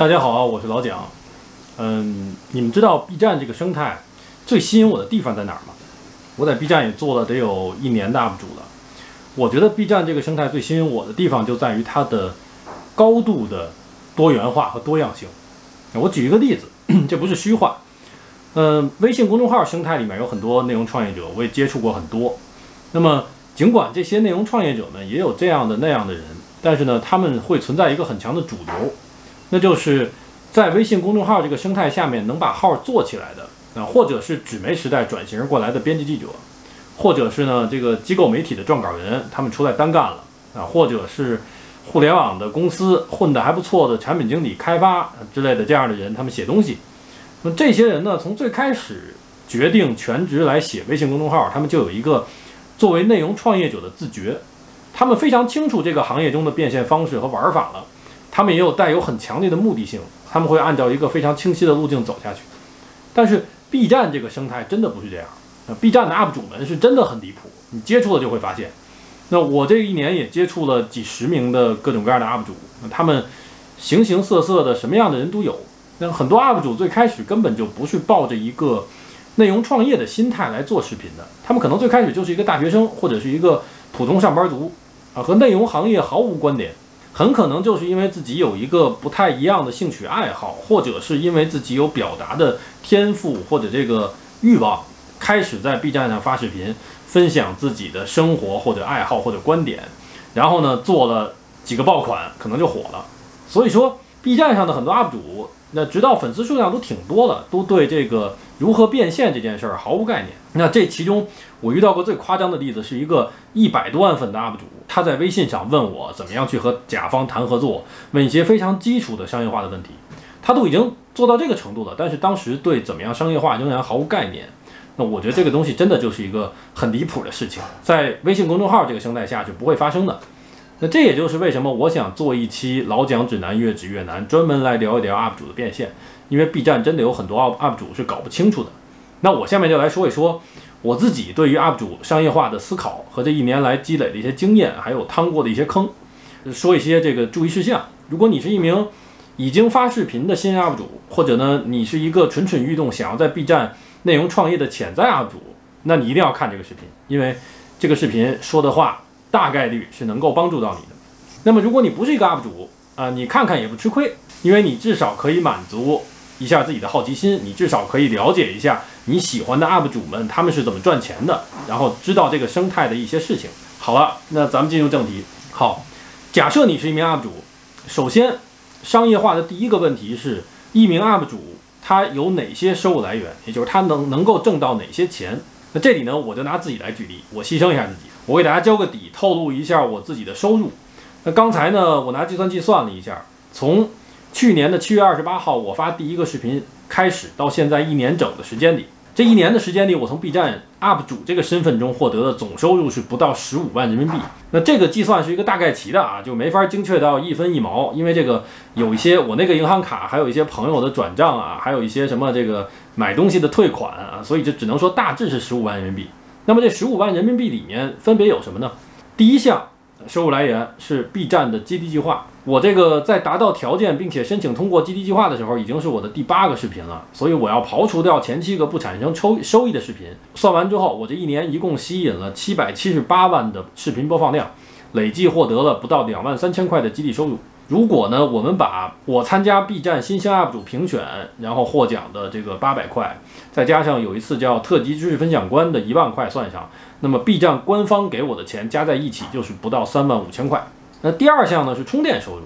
大家好，我是老蒋。嗯，你们知道 B 站这个生态最吸引我的地方在哪儿吗？我在 B 站也做了得有一年的 UP 主了。我觉得 B 站这个生态最吸引我的地方就在于它的高度的多元化和多样性。我举一个例子，这不是虚话。嗯，微信公众号生态里面有很多内容创业者，我也接触过很多。那么，尽管这些内容创业者们也有这样的那样的人，但是呢，他们会存在一个很强的主流，那就是在微信公众号这个生态下面能把号做起来的啊，或者是纸媒时代转型过来的编辑记者，或者是呢这个机构媒体的撰稿人，他们出来单干了啊，或者是互联网的公司混得还不错的产品经理、开发之类的这样的人，他们写东西。那这些人呢，从最开始决定全职来写微信公众号，他们就有一个作为内容创业者的自觉，他们非常清楚这个行业中的变现方式和玩法了，他们也有带有很强烈的目的性，他们会按照一个非常清晰的路径走下去。但是 B 站这个生态真的不是这样，那 B 站的 UP 主们是真的很离谱，你接触了就会发现。那我这一年也接触了几十名的各种各样的 UP 主，那他们形形色色的，什么样的人都有。那很多 UP 主最开始根本就不是抱着一个内容创业的心态来做视频的，他们可能最开始就是一个大学生或者是一个普通上班族，啊，和内容行业毫无关联，很可能就是因为自己有一个不太一样的兴趣爱好，或者是因为自己有表达的天赋或者这个欲望，开始在 B 站上发视频，分享自己的生活或者爱好或者观点，然后呢做了几个爆款，可能就火了。所以说 B 站上的很多 UP 主。那直到粉丝数量都挺多了，都对这个如何变现这件事儿毫无概念。那这其中我遇到过最夸张的例子，是一个一百多万粉的 UP 主，他在微信上问我怎么样去和甲方谈合作，问一些非常基础的商业化的问题，他都已经做到这个程度了，但是当时对怎么样商业化仍然毫无概念。那我觉得这个东西真的就是一个很离谱的事情，在微信公众号这个生态下是不会发生的。那这也就是为什么我想做一期老蒋指南越指越难，专门来聊一聊 UP 主的变现，因为 B 站真的有很多 UP UP 主是搞不清楚的。那我下面就来说一说我自己对于 UP 主商业化的思考和这一年来积累的一些经验，还有趟过的一些坑，说一些这个注意事项。如果你是一名已经发视频的新 UP 主，或者呢你是一个蠢蠢欲动想要在 B 站内容创业的潜在 UP 主，那你一定要看这个视频，因为这个视频说的话。大概率是能够帮助到你的。那么，如果你不是一个 UP 主啊，你看看也不吃亏，因为你至少可以满足一下自己的好奇心，你至少可以了解一下你喜欢的 UP 主们他们是怎么赚钱的，然后知道这个生态的一些事情。好了，那咱们进入正题。好，假设你是一名 UP 主，首先商业化的第一个问题是，一名 UP 主他有哪些收入来源，也就是他能能够挣到哪些钱。那这里呢，我就拿自己来举例，我牺牲一下自己。我给大家交个底，透露一下我自己的收入。那刚才呢，我拿计算器算了一下，从去年的七月二十八号我发第一个视频开始，到现在一年整的时间里，这一年的时间里，我从 B 站 UP 主这个身份中获得的总收入是不到十五万人民币。那这个计算是一个大概齐的啊，就没法精确到一分一毛，因为这个有一些我那个银行卡，还有一些朋友的转账啊，还有一些什么这个买东西的退款啊，所以就只能说大致是十五万人民币。那么这十五万人民币里面分别有什么呢？第一项收入来源是 B 站的基地计划。我这个在达到条件并且申请通过基地计划的时候，已经是我的第八个视频了。所以我要刨除掉前七个不产生抽收益的视频，算完之后，我这一年一共吸引了七百七十八万的视频播放量，累计获得了不到两万三千块的基地收入。如果呢，我们把我参加 B 站新兴 UP 主评选，然后获奖的这个八百块，再加上有一次叫特级知识分享官的一万块算上，那么 B 站官方给我的钱加在一起就是不到三万五千块。那第二项呢是充电收入，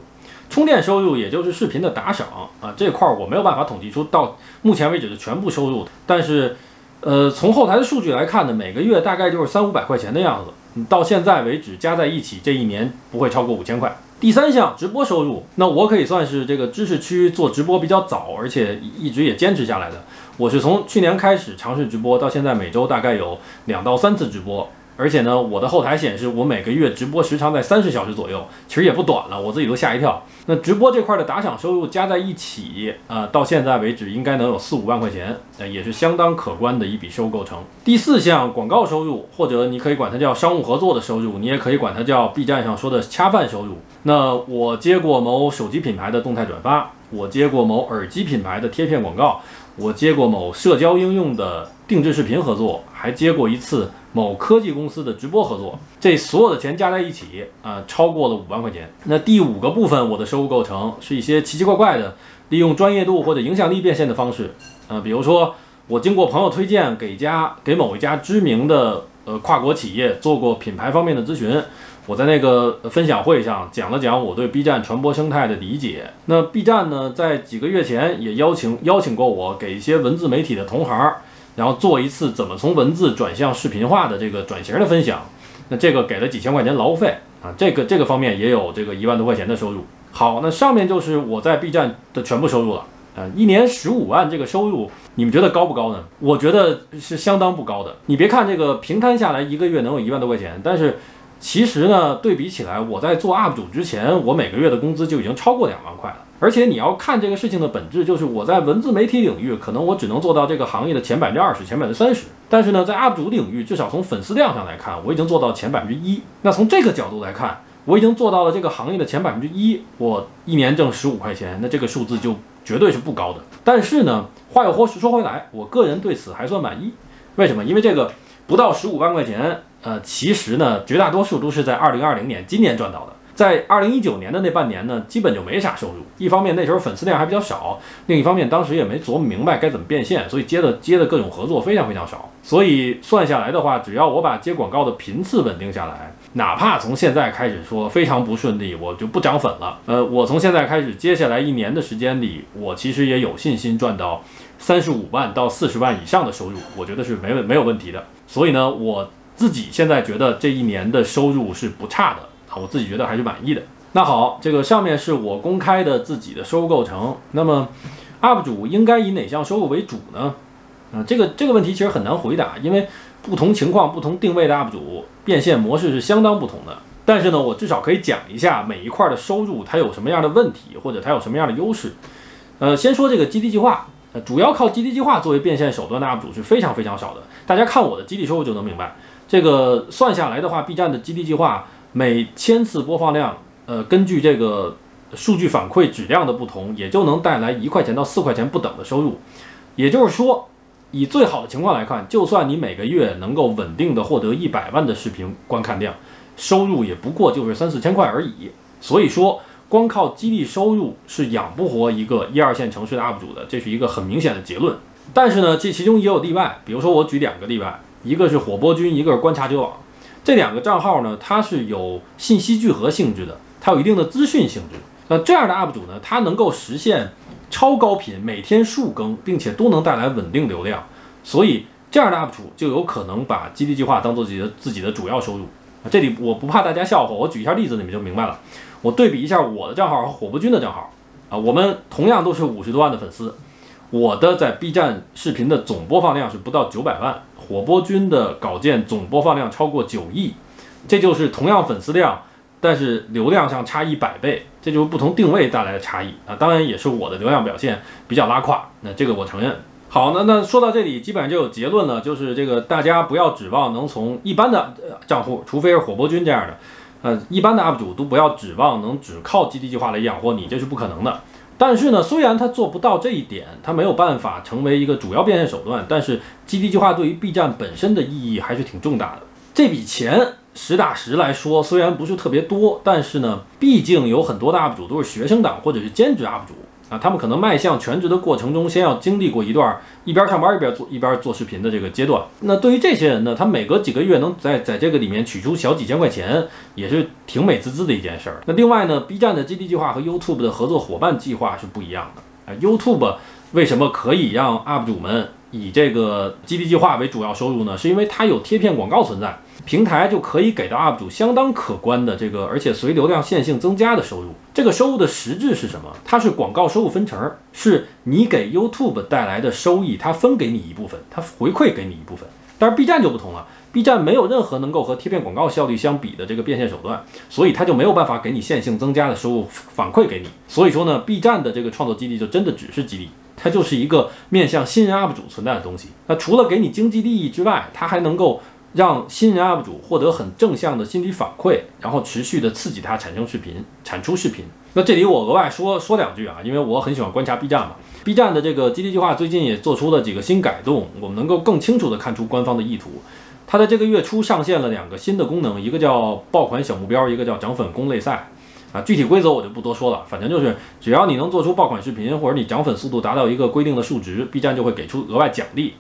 充电收入也就是视频的打赏啊，这块我没有办法统计出到目前为止的全部收入，但是，呃，从后台的数据来看呢，每个月大概就是三五百块钱的样子，到现在为止加在一起，这一年不会超过五千块。第三项直播收入，那我可以算是这个知识区做直播比较早，而且一直也坚持下来的。我是从去年开始尝试直播，到现在每周大概有两到三次直播。而且呢，我的后台显示我每个月直播时长在三十小时左右，其实也不短了，我自己都吓一跳。那直播这块的打赏收入加在一起，呃，到现在为止应该能有四五万块钱，呃，也是相当可观的一笔收购成。第四项广告收入，或者你可以管它叫商务合作的收入，你也可以管它叫 B 站上说的恰饭收入。那我接过某手机品牌的动态转发，我接过某耳机品牌的贴片广告，我接过某社交应用的定制视频合作，还接过一次。某科技公司的直播合作，这所有的钱加在一起，啊，超过了五万块钱。那第五个部分，我的收入构成是一些奇奇怪怪的，利用专业度或者影响力变现的方式，啊，比如说我经过朋友推荐，给家给某一家知名的呃跨国企业做过品牌方面的咨询，我在那个分享会上讲了讲我对 B 站传播生态的理解。那 B 站呢，在几个月前也邀请邀请过我，给一些文字媒体的同行。然后做一次怎么从文字转向视频化的这个转型的分享，那这个给了几千块钱劳务费啊，这个这个方面也有这个一万多块钱的收入。好，那上面就是我在 B 站的全部收入了啊，一年十五万这个收入，你们觉得高不高呢？我觉得是相当不高的。你别看这个平摊下来一个月能有一万多块钱，但是其实呢，对比起来，我在做 UP 主之前，我每个月的工资就已经超过两万块了。而且你要看这个事情的本质，就是我在文字媒体领域，可能我只能做到这个行业的前百分之二十、前百分之三十。但是呢，在 UP 主领域，至少从粉丝量上来看，我已经做到前百分之一。那从这个角度来看，我已经做到了这个行业的前百分之一。我一年挣十五块钱，那这个数字就绝对是不高的。但是呢，话又说说回来，我个人对此还算满意。为什么？因为这个不到十五万块钱，呃，其实呢，绝大多数都是在二零二零年今年赚到的。在二零一九年的那半年呢，基本就没啥收入。一方面那时候粉丝量还比较少，另一方面当时也没琢磨明白该怎么变现，所以接的接的各种合作非常非常少。所以算下来的话，只要我把接广告的频次稳定下来，哪怕从现在开始说非常不顺利，我就不涨粉了。呃，我从现在开始，接下来一年的时间里，我其实也有信心赚到三十五万到四十万以上的收入，我觉得是没问没有问题的。所以呢，我自己现在觉得这一年的收入是不差的啊。我自己觉得还是满意的。那好，这个上面是我公开的自己的收入构成。那么，UP 主应该以哪项收入为主呢？啊，这个这个问题其实很难回答，因为不同情况、不同定位的 UP 主变现模式是相当不同的。但是呢，我至少可以讲一下每一块的收入它有什么样的问题，或者它有什么样的优势。呃，先说这个基地计划，呃，主要靠基地计划作为变现手段的 UP 主是非常非常少的。大家看我的基地收入就能明白，这个算下来的话，B 站的基地计划。每千次播放量，呃，根据这个数据反馈质量的不同，也就能带来一块钱到四块钱不等的收入。也就是说，以最好的情况来看，就算你每个月能够稳定的获得一百万的视频观看量，收入也不过就是三四千块而已。所以说，光靠激励收入是养不活一个一二线城市的 UP 主的，这是一个很明显的结论。但是呢，这其中也有例外，比如说我举两个例外，一个是火播君，一个是观察者网。这两个账号呢，它是有信息聚合性质的，它有一定的资讯性质。那这样的 UP 主呢，它能够实现超高频，每天数更，并且都能带来稳定流量。所以这样的 UP 主就有可能把基地计划当做自己的自己的主要收入。这里我不怕大家笑话，我举一下例子，你们就明白了。我对比一下我的账号和火波君的账号啊，我们同样都是五十多万的粉丝，我的在 B 站视频的总播放量是不到九百万。火播君的稿件总播放量超过九亿，这就是同样粉丝量，但是流量上差一百倍，这就是不同定位带来的差异啊！当然也是我的流量表现比较拉胯，那这个我承认。好，那那说到这里，基本上就有结论了，就是这个大家不要指望能从一般的账户，除非是火播君这样的，呃，一般的 UP 主都不要指望能只靠基地计划来养活你，这是不可能的。但是呢，虽然他做不到这一点，他没有办法成为一个主要变现手段，但是基地计划对于 B 站本身的意义还是挺重大的。这笔钱实打实来说，虽然不是特别多，但是呢，毕竟有很多的 UP 主都是学生党或者是兼职 UP 主。啊，他们可能迈向全职的过程中，先要经历过一段一边上班一边做一边做视频的这个阶段。那对于这些人呢，他每隔几个月能在在这个里面取出小几千块钱，也是挺美滋滋的一件事儿。那另外呢，B 站的基地计划和 YouTube 的合作伙伴计划是不一样的。啊，YouTube 为什么可以让 UP 主们以这个基地计划为主要收入呢？是因为它有贴片广告存在。平台就可以给到 UP 主相当可观的这个，而且随流量线性增加的收入。这个收入的实质是什么？它是广告收入分成，是你给 YouTube 带来的收益，它分给你一部分，它回馈给你一部分。但是 B 站就不同了 B 站没有任何能够和贴片广告效率相比的这个变现手段，所以它就没有办法给你线性增加的收入反馈给你。所以说呢，B 站的这个创作激励就真的只是激励，它就是一个面向新人 UP 主存在的东西。那除了给你经济利益之外，它还能够让新人 UP 主获得很正向的心理反馈，然后持续的刺激他产生视频、产出视频。那这里我额外说说两句啊，因为我很喜欢观察 B 站嘛。B 站的这个激励计划最近也做出了几个新改动，我们能够更清楚的看出官方的意图。它在这个月初上线了两个新的功能，一个叫爆款小目标，一个叫涨粉攻擂赛。啊，具体规则我就不多说了，反正就是只要你能做出爆款视频，或者你涨粉速度达到一个规定的数值，B 站就会给出额外奖励。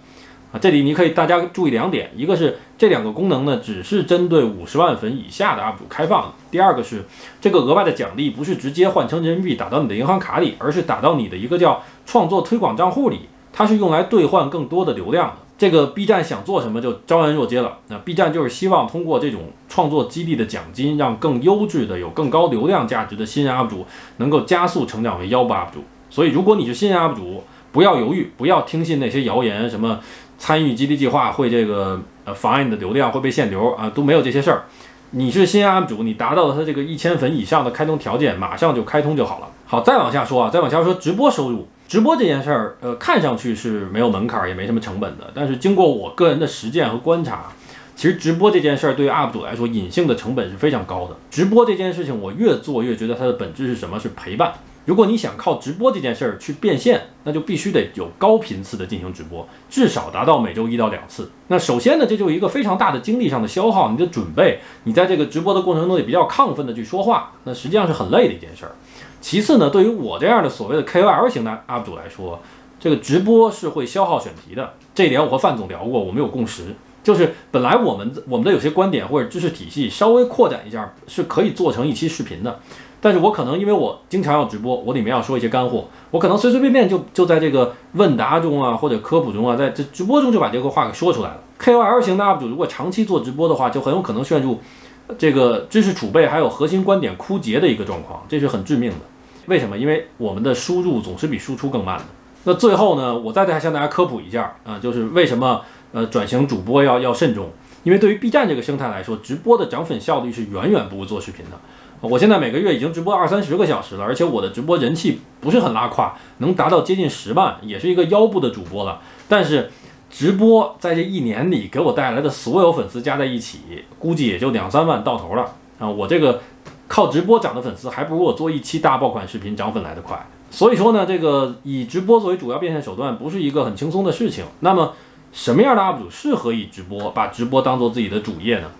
啊，这里你可以大家注意两点，一个是这两个功能呢，只是针对五十万粉以下的 UP 主开放的；第二个是这个额外的奖励不是直接换成人民币打到你的银行卡里，而是打到你的一个叫创作推广账户里，它是用来兑换更多的流量的。这个 B 站想做什么就昭然若揭了。那 B 站就是希望通过这种创作激励的奖金，让更优质的、有更高流量价值的新人 UP 主能够加速成长为腰部 UP 主。所以，如果你是新人 UP 主，不要犹豫，不要听信那些谣言，什么。参与激励计划会这个呃妨碍你的流量会被限流啊，都没有这些事儿。你是新 UP 主，你达到了他这个一千粉以上的开通条件，马上就开通就好了。好，再往下说啊，再往下说直播收入。直播这件事儿，呃，看上去是没有门槛儿，也没什么成本的。但是经过我个人的实践和观察，其实直播这件事儿对于 UP 主来说，隐性的成本是非常高的。直播这件事情，我越做越觉得它的本质是什么？是陪伴。如果你想靠直播这件事儿去变现，那就必须得有高频次的进行直播，至少达到每周一到两次。那首先呢，这就一个非常大的精力上的消耗，你的准备，你在这个直播的过程中也比较亢奋的去说话，那实际上是很累的一件事儿。其次呢，对于我这样的所谓的 KOL 型的 UP 主来说，这个直播是会消耗选题的。这一点我和范总聊过，我们有共识，就是本来我们我们的有些观点或者知识体系稍微扩展一下，是可以做成一期视频的。但是我可能因为我经常要直播，我里面要说一些干货，我可能随随便便就就在这个问答中啊，或者科普中啊，在这直播中就把这个话给说出来了。KOL 型的 UP 主如果长期做直播的话，就很有可能陷入这个知识储备还有核心观点枯竭的一个状况，这是很致命的。为什么？因为我们的输入总是比输出更慢的。那最后呢，我再再向大家科普一下啊，就是为什么呃转型主播要要慎重？因为对于 B 站这个生态来说，直播的涨粉效率是远远不如做视频的。我现在每个月已经直播二三十个小时了，而且我的直播人气不是很拉胯，能达到接近十万，也是一个腰部的主播了。但是直播在这一年里给我带来的所有粉丝加在一起，估计也就两三万到头了啊！我这个靠直播涨的粉丝，还不如我做一期大爆款视频涨粉来的快。所以说呢，这个以直播作为主要变现手段，不是一个很轻松的事情。那么什么样的 UP 主适合以直播把直播当做自己的主业呢？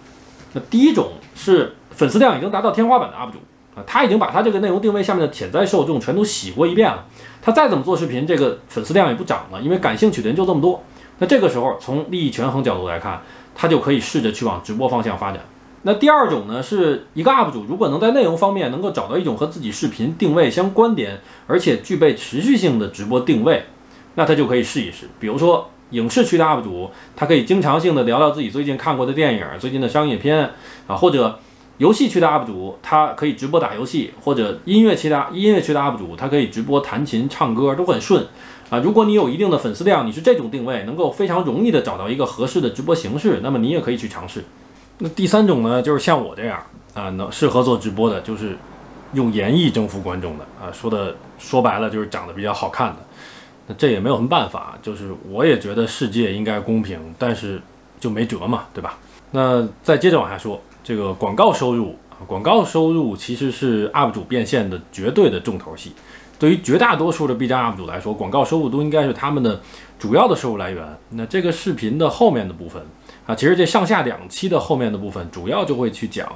那第一种是。粉丝量已经达到天花板的 UP 主啊，他已经把他这个内容定位下面的潜在受众全都洗过一遍了。他再怎么做视频，这个粉丝量也不涨了，因为感兴趣的人就这么多。那这个时候，从利益权衡角度来看，他就可以试着去往直播方向发展。那第二种呢，是一个 UP 主如果能在内容方面能够找到一种和自己视频定位相关联，而且具备持续性的直播定位，那他就可以试一试。比如说影视区的 UP 主，他可以经常性的聊聊自己最近看过的电影、最近的商业片啊，或者。游戏区的 UP 主，他可以直播打游戏；或者音乐区的音乐区的 UP 主，他可以直播弹琴、唱歌，都很顺啊。如果你有一定的粉丝量，你是这种定位，能够非常容易的找到一个合适的直播形式，那么你也可以去尝试。那第三种呢，就是像我这样啊，能适合做直播的，就是用演绎征服观众的啊。说的说白了，就是长得比较好看的。那这也没有什么办法，就是我也觉得世界应该公平，但是就没辙嘛，对吧？那再接着往下说。这个广告收入啊，广告收入其实是 UP 主变现的绝对的重头戏。对于绝大多数的 B 站 UP 主来说，广告收入都应该是他们的主要的收入来源。那这个视频的后面的部分啊，其实这上下两期的后面的部分，主要就会去讲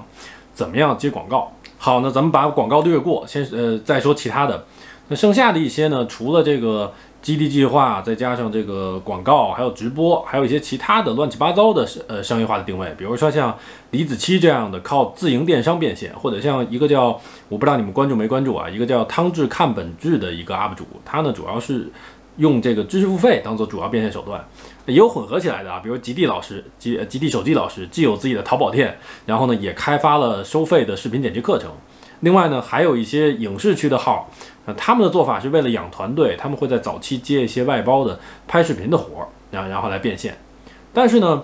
怎么样接广告。好，那咱们把广告略过，先呃再说其他的。那剩下的一些呢，除了这个。基地计划，再加上这个广告，还有直播，还有一些其他的乱七八糟的呃商业化的定位，比如说像李子柒这样的靠自营电商变现，或者像一个叫我不知道你们关注没关注啊，一个叫汤志看本质的一个 UP 主，他呢主要是用这个知识付费当做主要变现手段，也有混合起来的啊，比如极地老师，极极地手机老师既有自己的淘宝店，然后呢也开发了收费的视频剪辑课程。另外呢，还有一些影视区的号，那他们的做法是为了养团队，他们会在早期接一些外包的拍视频的活儿，然后然后来变现。但是呢，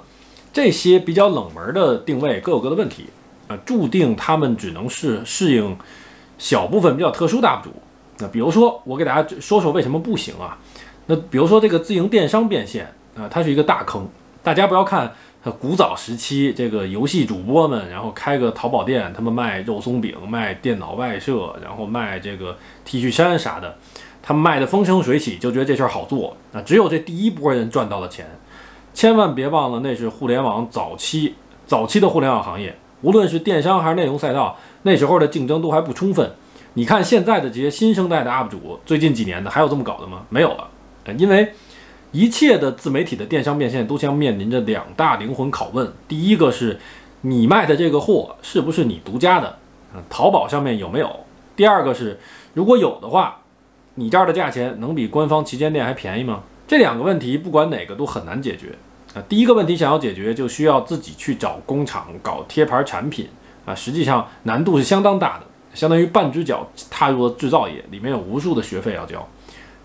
这些比较冷门的定位各有各的问题啊，注定他们只能适适应小部分比较特殊的 UP 主。那比如说，我给大家说说为什么不行啊？那比如说这个自营电商变现啊，它是一个大坑。大家不要看古早时期这个游戏主播们，然后开个淘宝店，他们卖肉松饼、卖电脑外设，然后卖这个 T 恤衫啥的，他们卖的风生水起，就觉得这事儿好做啊。只有这第一波人赚到了钱，千万别忘了那是互联网早期早期的互联网行业，无论是电商还是内容赛道，那时候的竞争都还不充分。你看现在的这些新生代的 UP 主，最近几年的还有这么搞的吗？没有了，因为一切的自媒体的电商变现都将面临着两大灵魂拷问。第一个是，你卖的这个货是不是你独家的？淘宝上面有没有？第二个是，如果有的话，你这儿的价钱能比官方旗舰店还便宜吗？这两个问题不管哪个都很难解决啊。第一个问题想要解决，就需要自己去找工厂搞贴牌产品啊，实际上难度是相当大的。相当于半只脚踏入了制造业，里面有无数的学费要交。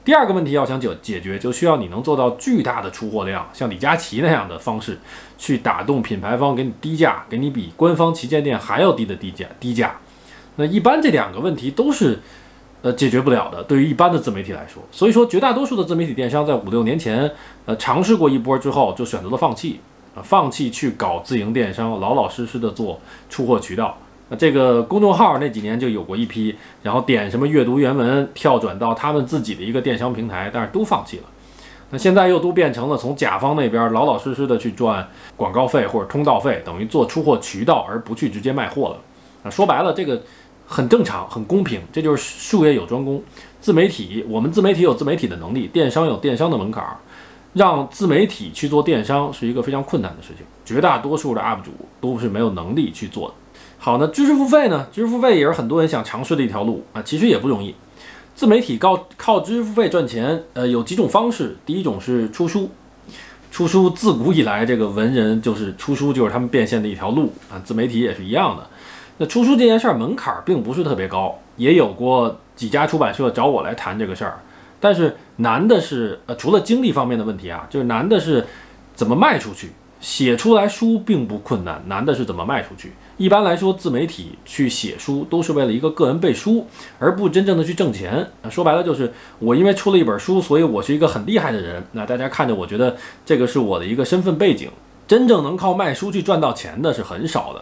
第二个问题要想解解决，就需要你能做到巨大的出货量，像李佳琦那样的方式，去打动品牌方给你低价，给你比官方旗舰店还要低的低价低价。那一般这两个问题都是呃解决不了的，对于一般的自媒体来说。所以说，绝大多数的自媒体电商在五六年前呃尝试过一波之后，就选择了放弃啊，放弃去搞自营电商，老老实实的做出货渠道。那这个公众号那几年就有过一批，然后点什么阅读原文，跳转到他们自己的一个电商平台，但是都放弃了。那现在又都变成了从甲方那边老老实实的去赚广告费或者通道费，等于做出货渠道，而不去直接卖货了。啊，说白了，这个很正常，很公平，这就是术业有专攻。自媒体，我们自媒体有自媒体的能力，电商有电商的门槛儿，让自媒体去做电商是一个非常困难的事情，绝大多数的 UP 主都是没有能力去做的。好，那知识付费呢？知识付费也是很多人想尝试的一条路啊，其实也不容易。自媒体靠靠知识付费赚钱，呃，有几种方式。第一种是出书，出书自古以来，这个文人就是出书就是他们变现的一条路啊。自媒体也是一样的。那出书这件事儿门槛并不是特别高，也有过几家出版社找我来谈这个事儿，但是难的是，呃，除了精力方面的问题啊，就是难的是怎么卖出去。写出来书并不困难，难的是怎么卖出去。一般来说，自媒体去写书都是为了一个个人背书，而不真正的去挣钱。说白了就是我因为出了一本书，所以我是一个很厉害的人。那大家看着，我觉得这个是我的一个身份背景。真正能靠卖书去赚到钱的是很少的。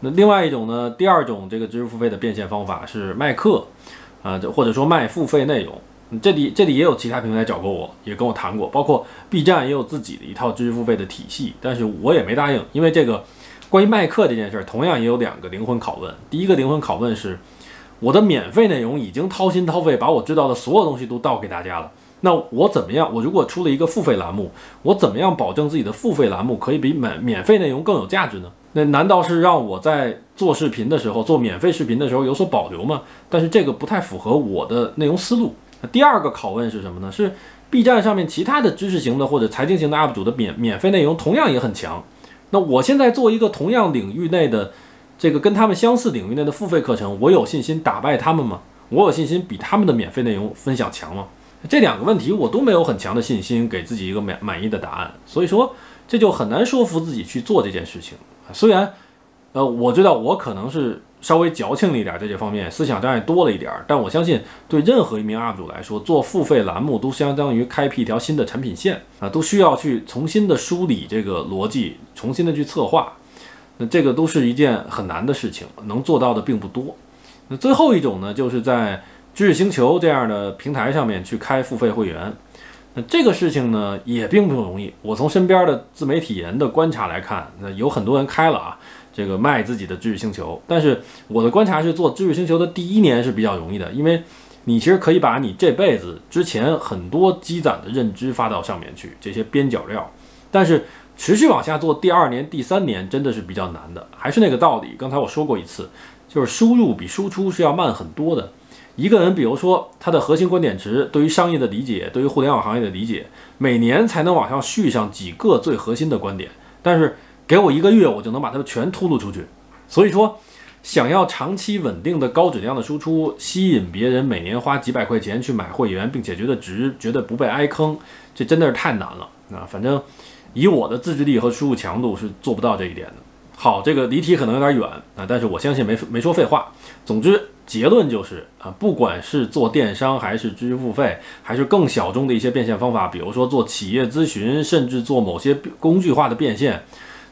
那另外一种呢，第二种这个知识付费的变现方法是卖课，啊，或者说卖付费内容。这里这里也有其他平台找过我，也跟我谈过，包括 B 站也有自己的一套知识付费的体系，但是我也没答应，因为这个关于卖课这件事儿，同样也有两个灵魂拷问。第一个灵魂拷问是，我的免费内容已经掏心掏肺把我知道的所有东西都倒给大家了，那我怎么样？我如果出了一个付费栏目，我怎么样保证自己的付费栏目可以比免免费内容更有价值呢？那难道是让我在做视频的时候，做免费视频的时候有所保留吗？但是这个不太符合我的内容思路。第二个拷问是什么呢？是 B 站上面其他的知识型的或者财经型的 UP 主的免免费内容同样也很强。那我现在做一个同样领域内的这个跟他们相似领域内的付费课程，我有信心打败他们吗？我有信心比他们的免费内容分享强吗？这两个问题我都没有很强的信心给自己一个满满意的答案，所以说这就很难说服自己去做这件事情。虽然，呃，我知道我可能是。稍微矫情了一点，在这方面思想障碍多了一点，但我相信对任何一名 UP 主来说，做付费栏目都相当于开辟一条新的产品线啊，都需要去重新的梳理这个逻辑，重新的去策划，那这个都是一件很难的事情，能做到的并不多。那最后一种呢，就是在知识星球这样的平台上面去开付费会员，那这个事情呢也并不容易。我从身边的自媒体人的观察来看，那有很多人开了啊。这个卖自己的知识星球，但是我的观察是，做知识星球的第一年是比较容易的，因为你其实可以把你这辈子之前很多积攒的认知发到上面去，这些边角料。但是持续往下做，第二年、第三年真的是比较难的。还是那个道理，刚才我说过一次，就是输入比输出是要慢很多的。一个人，比如说他的核心观点值，对于商业的理解，对于互联网行业的理解，每年才能往上续上几个最核心的观点，但是。给我一个月，我就能把它们全吐露出去。所以说，想要长期稳定的高质量的输出，吸引别人每年花几百块钱去买会员，并且觉得值，觉得不被挨坑，这真的是太难了啊！反正，以我的自制力和输入强度是做不到这一点的。好，这个离题可能有点远啊，但是我相信没没说废话。总之，结论就是啊，不管是做电商，还是知识付费，还是更小众的一些变现方法，比如说做企业咨询，甚至做某些工具化的变现，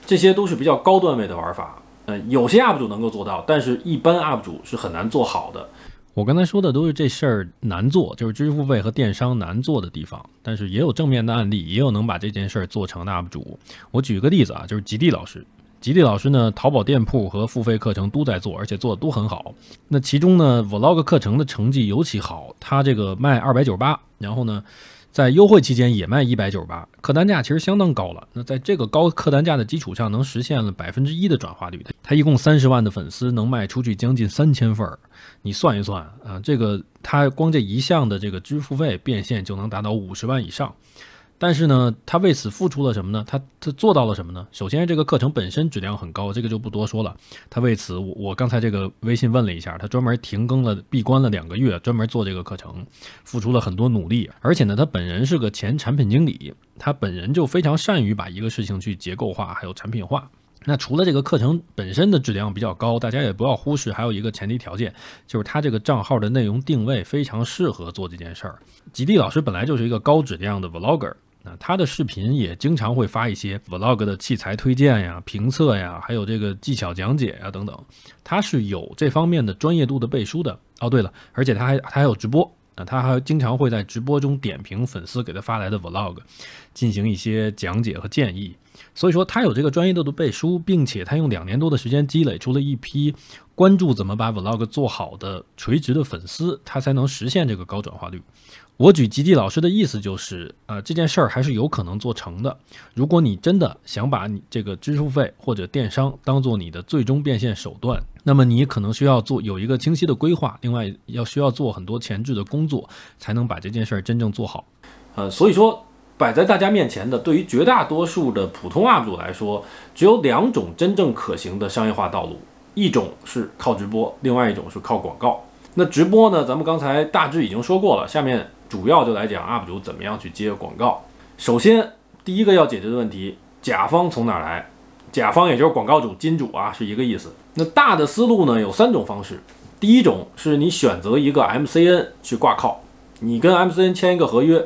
这些都是比较高段位的玩法。嗯，有些 UP 主能够做到，但是一般 UP 主是很难做好的。我刚才说的都是这事儿难做，就是知识付费和电商难做的地方。但是也有正面的案例，也有能把这件事儿做成的 UP 主。我举个例子啊，就是极地老师。吉地老师呢，淘宝店铺和付费课程都在做，而且做的都很好。那其中呢，Vlog 课程的成绩尤其好，他这个卖二百九十八，然后呢，在优惠期间也卖一百九十八，客单价其实相当高了。那在这个高客单价的基础上，能实现了百分之一的转化率。他一共三十万的粉丝，能卖出去将近三千份儿。你算一算啊，这个他光这一项的这个支付费变现就能达到五十万以上。但是呢，他为此付出了什么呢？他他做到了什么呢？首先，这个课程本身质量很高，这个就不多说了。他为此，我我刚才这个微信问了一下，他专门停更了、闭关了两个月，专门做这个课程，付出了很多努力。而且呢，他本人是个前产品经理，他本人就非常善于把一个事情去结构化，还有产品化。那除了这个课程本身的质量比较高，大家也不要忽视，还有一个前提条件，就是他这个账号的内容定位非常适合做这件事儿。吉地老师本来就是一个高质量的 vlogger。他的视频也经常会发一些 vlog 的器材推荐呀、评测呀，还有这个技巧讲解呀等等，他是有这方面的专业度的背书的。哦，对了，而且他还他还有直播，那他还经常会在直播中点评粉丝给他发来的 vlog，进行一些讲解和建议。所以说他有这个专业度的背书，并且他用两年多的时间积累出了一批关注怎么把 vlog 做好的垂直的粉丝，他才能实现这个高转化率。我举吉地老师的意思就是，呃，这件事儿还是有可能做成的。如果你真的想把你这个支付费或者电商当做你的最终变现手段，那么你可能需要做有一个清晰的规划，另外要需要做很多前置的工作，才能把这件事儿真正做好。呃，所以说摆在大家面前的，对于绝大多数的普通 UP 主来说，只有两种真正可行的商业化道路，一种是靠直播，另外一种是靠广告。那直播呢，咱们刚才大致已经说过了，下面。主要就来讲 UP 主怎么样去接广告。首先，第一个要解决的问题，甲方从哪儿来？甲方也就是广告主、金主啊，是一个意思。那大的思路呢，有三种方式。第一种是你选择一个 MCN 去挂靠，你跟 MCN 签一个合约，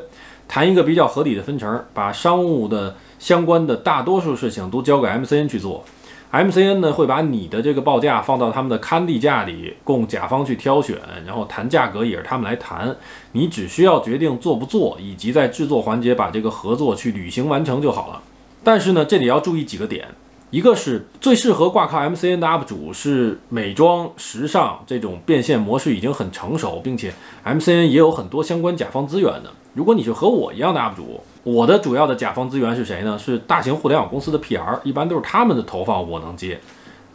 谈一个比较合理的分成，把商务的相关的大多数事情都交给 MCN 去做。MCN 呢会把你的这个报价放到他们的刊地价里，供甲方去挑选，然后谈价格也是他们来谈，你只需要决定做不做，以及在制作环节把这个合作去履行完成就好了。但是呢，这里要注意几个点，一个是最适合挂靠 MCN 的 UP 主是美妆、时尚这种变现模式已经很成熟，并且 MCN 也有很多相关甲方资源的。如果你是和我一样的 UP 主，我的主要的甲方资源是谁呢？是大型互联网公司的 PR，一般都是他们的投放我能接，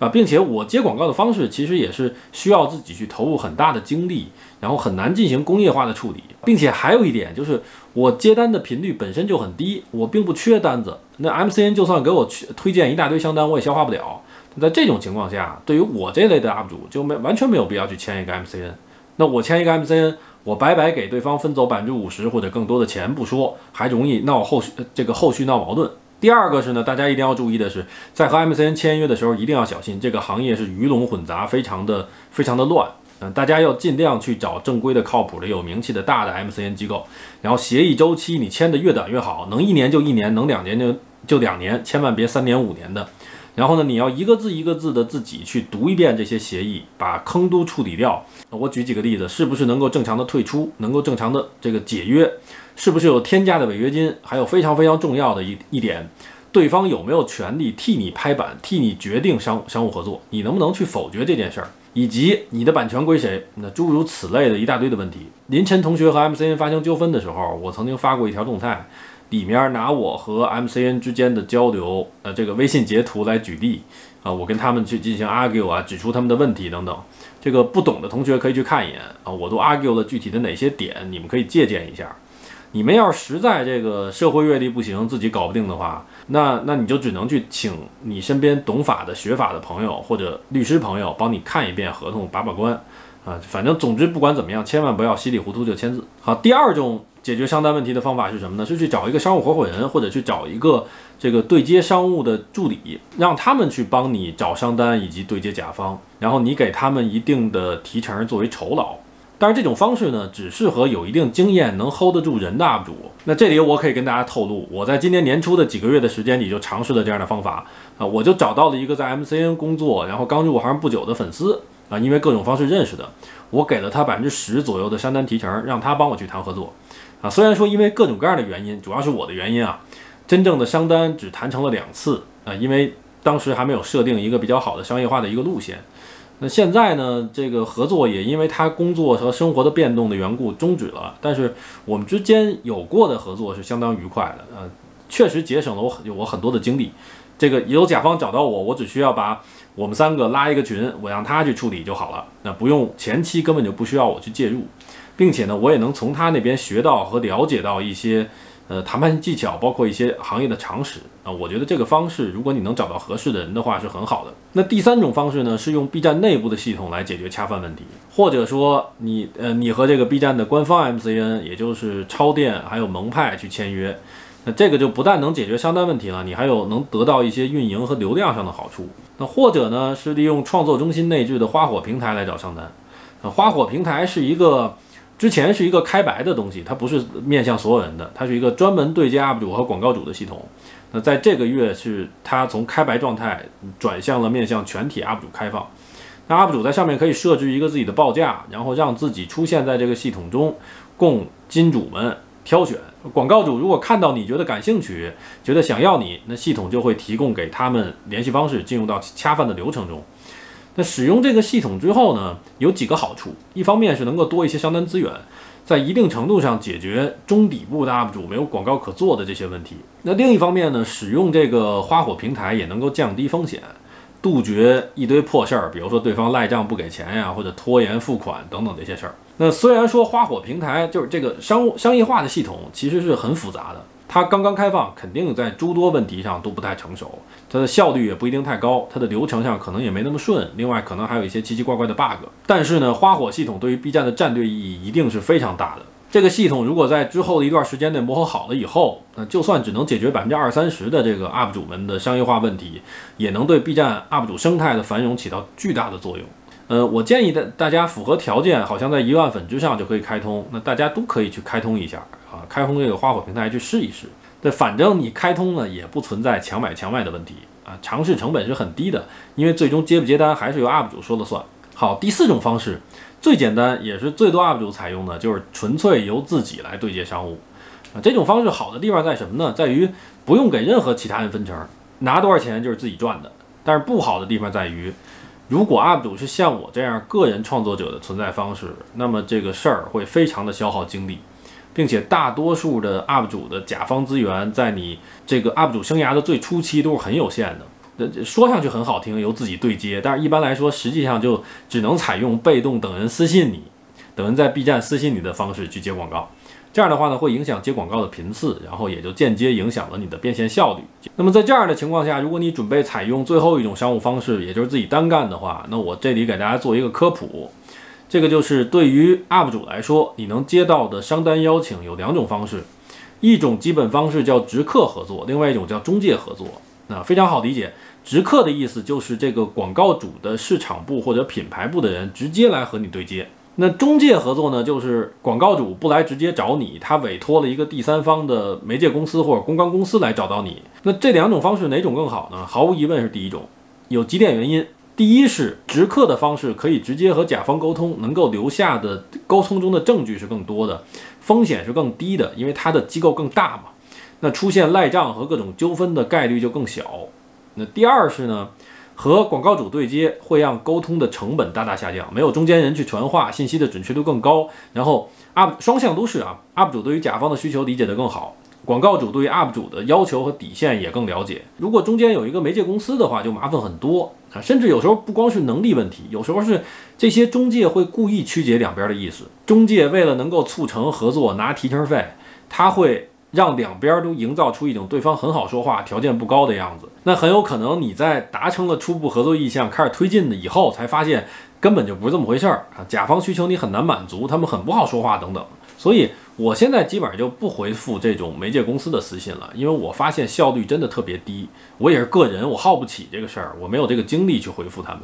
啊，并且我接广告的方式其实也是需要自己去投入很大的精力，然后很难进行工业化的处理，并且还有一点就是我接单的频率本身就很低，我并不缺单子，那 MCN 就算给我去推荐一大堆商单，我也消化不了。在这种情况下，对于我这类的 UP 主就没完全没有必要去签一个 MCN，那我签一个 MCN。我白白给对方分走百分之五十或者更多的钱不说，还容易闹后续这个后续闹矛盾。第二个是呢，大家一定要注意的是，在和 MCN 签约的时候一定要小心，这个行业是鱼龙混杂，非常的非常的乱。嗯，大家要尽量去找正规的、靠谱的、有名气的大的 MCN 机构。然后协议周期你签的越短越好，能一年就一年，能两年就就两年，千万别三年五年的。然后呢，你要一个字一个字的自己去读一遍这些协议，把坑都处理掉。我举几个例子，是不是能够正常的退出，能够正常的这个解约，是不是有天价的违约金？还有非常非常重要的一一点，对方有没有权利替你拍板，替你决定商商务合作？你能不能去否决这件事儿？以及你的版权归谁？那诸如此类的一大堆的问题。林晨同学和 MCN 发生纠纷的时候，我曾经发过一条动态。里面拿我和 MCN 之间的交流，呃，这个微信截图来举例，啊，我跟他们去进行 argue 啊，指出他们的问题等等。这个不懂的同学可以去看一眼啊，我都 argue 了具体的哪些点，你们可以借鉴一下。你们要是实在这个社会阅历不行，自己搞不定的话，那那你就只能去请你身边懂法的、学法的朋友或者律师朋友帮你看一遍合同，把把关啊。反正总之不管怎么样，千万不要稀里糊涂就签字。好，第二种。解决商单问题的方法是什么呢？是去找一个商务合伙人，或者去找一个这个对接商务的助理，让他们去帮你找商单以及对接甲方，然后你给他们一定的提成作为酬劳。但是，这种方式呢，只适合有一定经验、能 hold 得住人的 UP 主。那这里我可以跟大家透露，我在今年年初的几个月的时间里就尝试了这样的方法啊，我就找到了一个在 MCN 工作，然后刚入行不久的粉丝啊，因为各种方式认识的，我给了他百分之十左右的商单提成，让他帮我去谈合作啊。虽然说因为各种各样的原因，主要是我的原因啊，真正的商单只谈成了两次啊，因为当时还没有设定一个比较好的商业化的一个路线。那现在呢？这个合作也因为他工作和生活的变动的缘故终止了。但是我们之间有过的合作是相当愉快的，呃，确实节省了我很我很多的精力。这个有甲方找到我，我只需要把我们三个拉一个群，我让他去处理就好了。那不用前期根本就不需要我去介入，并且呢，我也能从他那边学到和了解到一些。呃，谈判技巧包括一些行业的常识啊，我觉得这个方式，如果你能找到合适的人的话，是很好的。那第三种方式呢，是用 B 站内部的系统来解决恰饭问题，或者说你呃，你和这个 B 站的官方 MCN，也就是超店还有萌派去签约，那这个就不但能解决商单问题了，你还有能得到一些运营和流量上的好处。那或者呢，是利用创作中心内置的花火平台来找商单。那花火平台是一个。之前是一个开白的东西，它不是面向所有人的，它是一个专门对接 UP 主和广告主的系统。那在这个月是它从开白状态转向了面向全体 UP 主开放。那 UP 主在上面可以设置一个自己的报价，然后让自己出现在这个系统中，供金主们挑选。广告主如果看到你觉得感兴趣，觉得想要你，那系统就会提供给他们联系方式，进入到恰饭的流程中。那使用这个系统之后呢，有几个好处。一方面是能够多一些商单资源，在一定程度上解决中底部的 UP 主没有广告可做的这些问题。那另一方面呢，使用这个花火平台也能够降低风险，杜绝一堆破事儿，比如说对方赖账不给钱呀，或者拖延付款等等这些事儿。那虽然说花火平台就是这个商务商业化的系统，其实是很复杂的。它刚刚开放，肯定在诸多问题上都不太成熟，它的效率也不一定太高，它的流程上可能也没那么顺。另外，可能还有一些奇奇怪怪的 bug。但是呢，花火系统对于 B 站的战略意义一定是非常大的。这个系统如果在之后的一段时间内磨合好了以后，那就算只能解决百分之二三十的这个 UP 主们的商业化问题，也能对 B 站 UP 主生态的繁荣起到巨大的作用。呃，我建议大大家符合条件，好像在一万粉之上就可以开通，那大家都可以去开通一下。啊，开通这个花火平台去试一试，对，反正你开通了也不存在强买强卖的问题啊，尝试成本是很低的，因为最终接不接单还是由 UP 主说了算。好，第四种方式最简单也是最多 UP 主采用的，就是纯粹由自己来对接商务啊。这种方式好的地方在什么呢？在于不用给任何其他人分成，拿多少钱就是自己赚的。但是不好的地方在于，如果 UP 主是像我这样个人创作者的存在方式，那么这个事儿会非常的消耗精力。并且大多数的 UP 主的甲方资源，在你这个 UP 主生涯的最初期都是很有限的。那说上去很好听，由自己对接，但是一般来说，实际上就只能采用被动等人私信你，等人在 B 站私信你的方式去接广告。这样的话呢，会影响接广告的频次，然后也就间接影响了你的变现效率。那么在这样的情况下，如果你准备采用最后一种商务方式，也就是自己单干的话，那我这里给大家做一个科普。这个就是对于 UP 主来说，你能接到的商单邀请有两种方式，一种基本方式叫直客合作，另外一种叫中介合作。那非常好理解，直客的意思就是这个广告主的市场部或者品牌部的人直接来和你对接。那中介合作呢，就是广告主不来直接找你，他委托了一个第三方的媒介公司或者公关公司来找到你。那这两种方式哪种更好呢？毫无疑问是第一种，有几点原因。第一是直客的方式，可以直接和甲方沟通，能够留下的沟通中的证据是更多的，风险是更低的，因为它的机构更大嘛，那出现赖账和各种纠纷的概率就更小。那第二是呢，和广告主对接会让沟通的成本大大下降，没有中间人去传话，信息的准确度更高，然后 UP 双向都是啊，UP 主对于甲方的需求理解的更好。广告主对于 UP 主的要求和底线也更了解。如果中间有一个媒介公司的话，就麻烦很多甚至有时候不光是能力问题，有时候是这些中介会故意曲解两边的意思。中介为了能够促成合作拿提成费，他会让两边都营造出一种对方很好说话、条件不高的样子。那很有可能你在达成了初步合作意向、开始推进的以后，才发现根本就不是这么回事儿啊。甲方需求你很难满足，他们很不好说话等等。所以我现在基本上就不回复这种媒介公司的私信了，因为我发现效率真的特别低。我也是个人，我耗不起这个事儿，我没有这个精力去回复他们。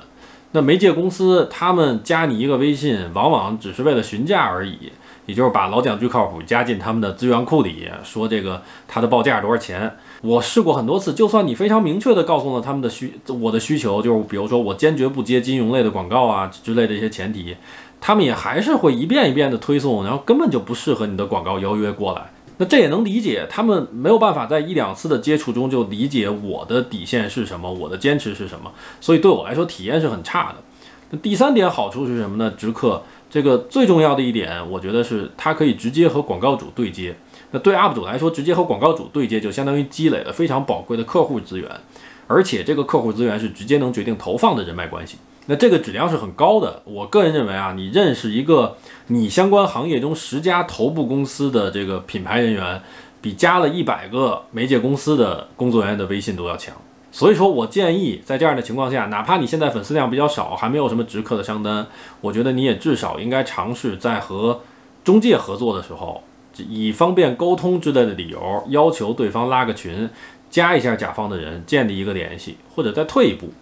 那媒介公司他们加你一个微信，往往只是为了询价而已，也就是把老蒋最靠谱加进他们的资源库里，说这个他的报价多少钱。我试过很多次，就算你非常明确的告诉了他们的需我的需求，就是比如说我坚决不接金融类的广告啊之类的一些前提。他们也还是会一遍一遍的推送，然后根本就不适合你的广告邀约过来。那这也能理解，他们没有办法在一两次的接触中就理解我的底线是什么，我的坚持是什么，所以对我来说体验是很差的。那第三点好处是什么呢？直客这个最重要的一点，我觉得是它可以直接和广告主对接。那对 UP 主来说，直接和广告主对接就相当于积累了非常宝贵的客户资源，而且这个客户资源是直接能决定投放的人脉关系。那这个质量是很高的，我个人认为啊，你认识一个你相关行业中十家头部公司的这个品牌人员，比加了一百个媒介公司的工作人员的微信都要强。所以说我建议，在这样的情况下，哪怕你现在粉丝量比较少，还没有什么直客的商单，我觉得你也至少应该尝试在和中介合作的时候，以方便沟通之类的理由，要求对方拉个群，加一下甲方的人，建立一个联系，或者再退一步。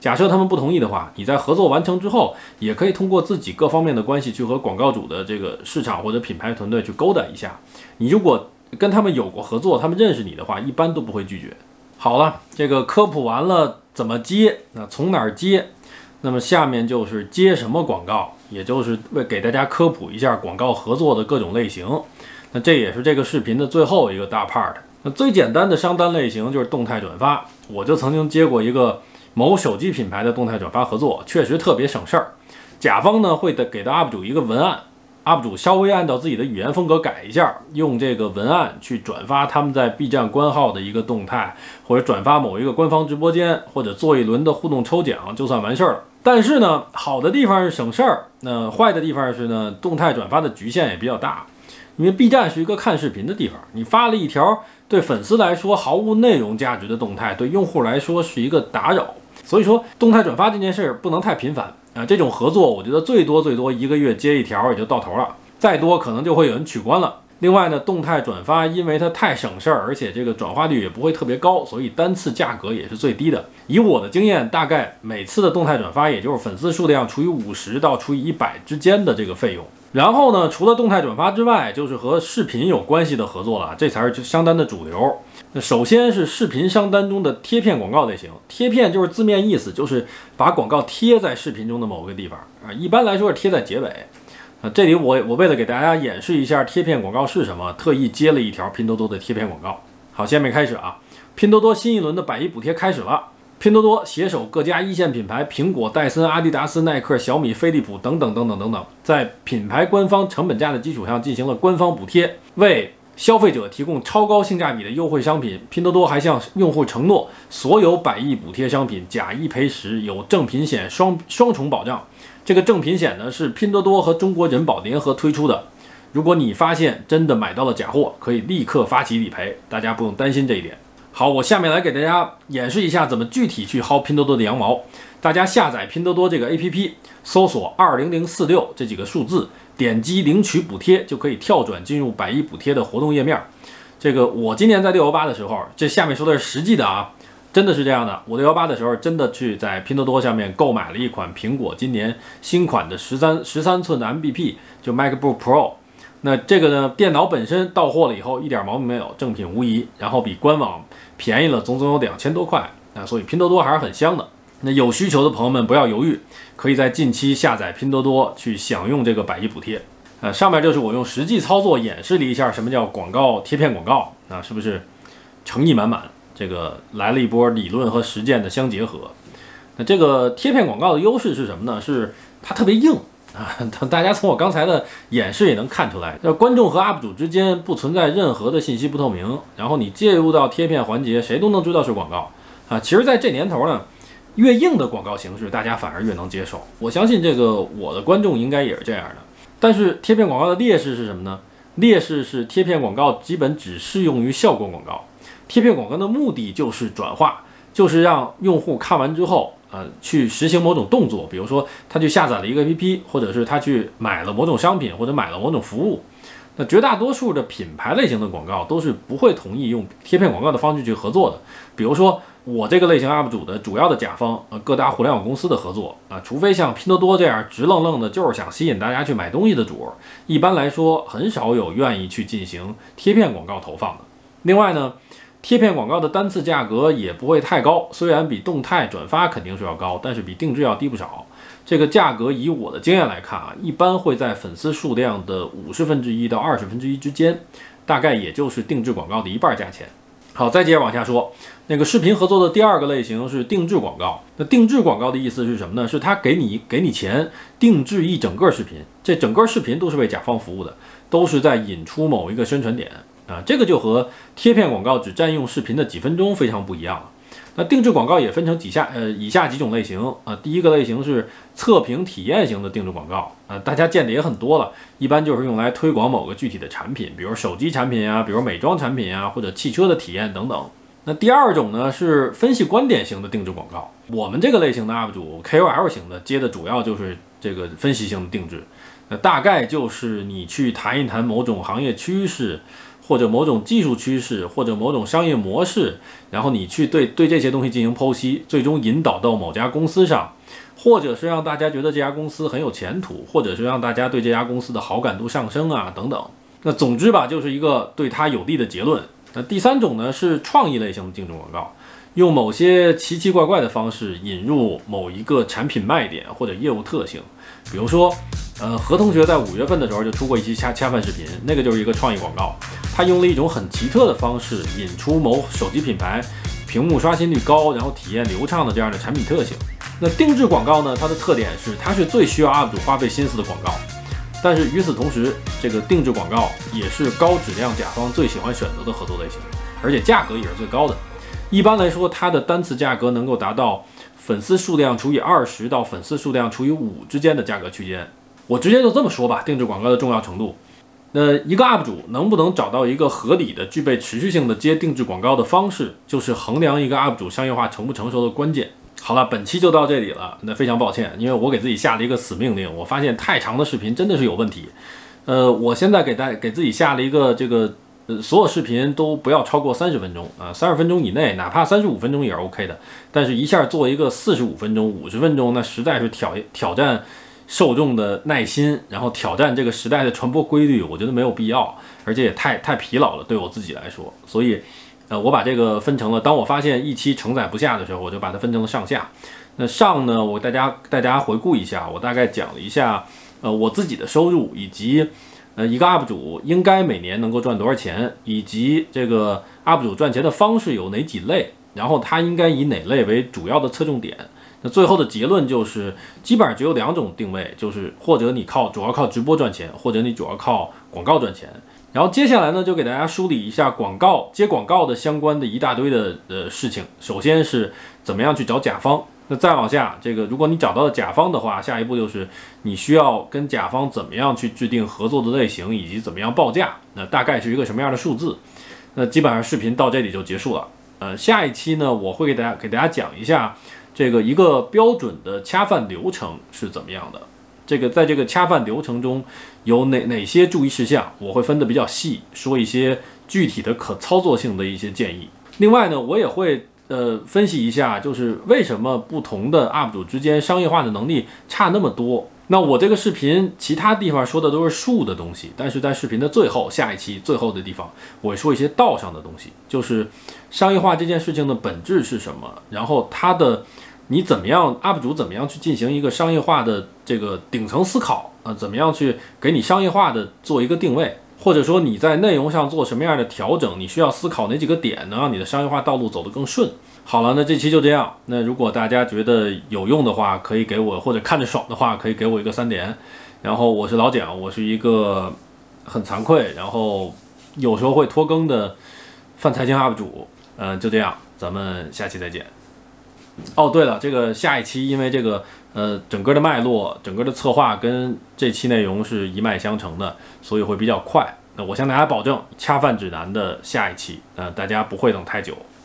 假设他们不同意的话，你在合作完成之后，也可以通过自己各方面的关系去和广告主的这个市场或者品牌团队去勾搭一下。你如果跟他们有过合作，他们认识你的话，一般都不会拒绝。好了，这个科普完了怎么接，那从哪儿接？那么下面就是接什么广告，也就是为给大家科普一下广告合作的各种类型。那这也是这个视频的最后一个大 part。那最简单的商单类型就是动态转发，我就曾经接过一个。某手机品牌的动态转发合作确实特别省事儿，甲方呢会的给到 UP 主一个文案，UP 主稍微按照自己的语言风格改一下，用这个文案去转发他们在 B 站官号的一个动态，或者转发某一个官方直播间，或者做一轮的互动抽奖，就算完事儿了。但是呢，好的地方是省事儿，那坏的地方是呢，动态转发的局限也比较大，因为 B 站是一个看视频的地方，你发了一条对粉丝来说毫无内容价值的动态，对用户来说是一个打扰。所以说，动态转发这件事儿不能太频繁啊。这种合作，我觉得最多最多一个月接一条也就到头了，再多可能就会有人取关了。另外呢，动态转发因为它太省事儿，而且这个转化率也不会特别高，所以单次价格也是最低的。以我的经验，大概每次的动态转发也就是粉丝数量除以五十到除以一百之间的这个费用。然后呢，除了动态转发之外，就是和视频有关系的合作了，这才是相当的主流。那首先是视频商单中的贴片广告类型，贴片就是字面意思，就是把广告贴在视频中的某个地方啊，一般来说是贴在结尾。啊，这里我我为了给大家演示一下贴片广告是什么，特意接了一条拼多多的贴片广告。好，下面开始啊，拼多多新一轮的百亿补贴开始了。拼多多携手各家一线品牌，苹果、戴森、阿迪达斯、耐克、小米、飞利浦等等等等等等，在品牌官方成本价的基础上进行了官方补贴，为消费者提供超高性价比的优惠商品。拼多多还向用户承诺，所有百亿补贴商品假一赔十，有正品险双双重保障。这个正品险呢是拼多多和中国人保联合推出的，如果你发现真的买到了假货，可以立刻发起理赔，大家不用担心这一点。好，我下面来给大家演示一下怎么具体去薅拼多多的羊毛。大家下载拼多多这个 APP，搜索二零零四六这几个数字，点击领取补贴，就可以跳转进入百亿补贴的活动页面。这个我今年在六幺八的时候，这下面说的是实际的啊，真的是这样的。我六幺八的时候，真的去在拼多多上面购买了一款苹果今年新款的十三十三寸的 MBP，就 MacBook Pro。那这个呢，电脑本身到货了以后，一点毛病没有，正品无疑，然后比官网。便宜了，总总有两千多块啊，所以拼多多还是很香的。那有需求的朋友们不要犹豫，可以在近期下载拼多多去享用这个百亿补贴。呃，上面就是我用实际操作演示了一下什么叫广告贴片广告啊，是不是诚意满满？这个来了一波理论和实践的相结合。那这个贴片广告的优势是什么呢？是它特别硬。啊，大家从我刚才的演示也能看出来，那观众和 UP 主之间不存在任何的信息不透明，然后你介入到贴片环节，谁都能知道是广告啊。其实，在这年头呢，越硬的广告形式，大家反而越能接受。我相信这个我的观众应该也是这样的。但是，贴片广告的劣势是什么呢？劣势是贴片广告基本只适用于效果广告。贴片广告的目的就是转化，就是让用户看完之后。呃，去实行某种动作，比如说他去下载了一个 APP，或者是他去买了某种商品，或者买了某种服务，那绝大多数的品牌类型的广告都是不会同意用贴片广告的方式去合作的。比如说我这个类型 UP 主的主要的甲方，呃，各大互联网公司的合作啊，除非像拼多多这样直愣愣的，就是想吸引大家去买东西的主儿，一般来说很少有愿意去进行贴片广告投放的。另外呢，贴片广告的单次价格也不会太高，虽然比动态转发肯定是要高，但是比定制要低不少。这个价格以我的经验来看啊，一般会在粉丝数量的五十分之一到二十分之一之间，大概也就是定制广告的一半价钱。好，再接着往下说，那个视频合作的第二个类型是定制广告。那定制广告的意思是什么呢？是他给你给你钱定制一整个视频，这整个视频都是为甲方服务的，都是在引出某一个宣传点啊，这个就和贴片广告只占用视频的几分钟非常不一样了。那定制广告也分成几下，呃，以下几种类型啊。第一个类型是测评体验型的定制广告啊，大家见的也很多了，一般就是用来推广某个具体的产品，比如手机产品啊，比如美妆产品啊，或者汽车的体验等等。那第二种呢是分析观点型的定制广告，我们这个类型的 UP 主 KOL 型的接的主要就是这个分析性的定制，那大概就是你去谈一谈某种行业趋势。或者某种技术趋势，或者某种商业模式，然后你去对对这些东西进行剖析，最终引导到某家公司上，或者是让大家觉得这家公司很有前途，或者是让大家对这家公司的好感度上升啊等等。那总之吧，就是一个对他有利的结论。那第三种呢是创意类型的竞争广告，用某些奇奇怪怪的方式引入某一个产品卖点或者业务特性，比如说。呃，何同学在五月份的时候就出过一期恰恰饭视频，那个就是一个创意广告，他用了一种很奇特的方式引出某手机品牌屏幕刷新率高，然后体验流畅的这样的产品特性。那定制广告呢，它的特点是它是最需要 UP 主花费心思的广告，但是与此同时，这个定制广告也是高质量甲方最喜欢选择的合作类型，而且价格也是最高的。一般来说，它的单次价格能够达到粉丝数量除以二十到粉丝数量除以五之间的价格区间。我直接就这么说吧，定制广告的重要程度。那一个 UP 主能不能找到一个合理的、具备持续性的接定制广告的方式，就是衡量一个 UP 主商业化成不成熟的关键。好了，本期就到这里了。那非常抱歉，因为我给自己下了一个死命令，我发现太长的视频真的是有问题。呃，我现在给大给自己下了一个这个，呃，所有视频都不要超过三十分钟啊，三十分钟以内，哪怕三十五分钟也是 OK 的。但是一下做一个四十五分钟、五十分钟，那实在是挑挑战。受众的耐心，然后挑战这个时代的传播规律，我觉得没有必要，而且也太太疲劳了，对我自己来说。所以，呃，我把这个分成了，当我发现一期承载不下的时候，我就把它分成了上下。那上呢，我大家大家回顾一下，我大概讲了一下，呃，我自己的收入，以及呃一个 UP 主应该每年能够赚多少钱，以及这个 UP 主赚钱的方式有哪几类，然后他应该以哪类为主要的侧重点。那最后的结论就是，基本上只有两种定位，就是或者你靠主要靠直播赚钱，或者你主要靠广告赚钱。然后接下来呢，就给大家梳理一下广告接广告的相关的一大堆的呃事情。首先是怎么样去找甲方，那再往下，这个如果你找到了甲方的话，下一步就是你需要跟甲方怎么样去制定合作的类型，以及怎么样报价，那大概是一个什么样的数字。那基本上视频到这里就结束了。呃，下一期呢，我会给大家给大家讲一下。这个一个标准的恰饭流程是怎么样的？这个在这个恰饭流程中有哪哪些注意事项？我会分的比较细，说一些具体的可操作性的一些建议。另外呢，我也会呃分析一下，就是为什么不同的 UP 主之间商业化的能力差那么多。那我这个视频其他地方说的都是术的东西，但是在视频的最后，下一期最后的地方，我会说一些道上的东西，就是商业化这件事情的本质是什么，然后它的你怎么样，UP 主怎么样去进行一个商业化的这个顶层思考啊，怎么样去给你商业化的做一个定位，或者说你在内容上做什么样的调整，你需要思考哪几个点能让你的商业化道路走得更顺。好了，那这期就这样。那如果大家觉得有用的话，可以给我，或者看着爽的话，可以给我一个三连。然后我是老蒋，我是一个很惭愧，然后有时候会拖更的饭财经 UP 主。嗯，就这样，咱们下期再见。哦，对了，这个下一期因为这个呃整个的脉络、整个的策划跟这期内容是一脉相承的，所以会比较快。那我向大家保证，恰饭指南的下一期，呃，大家不会等太久。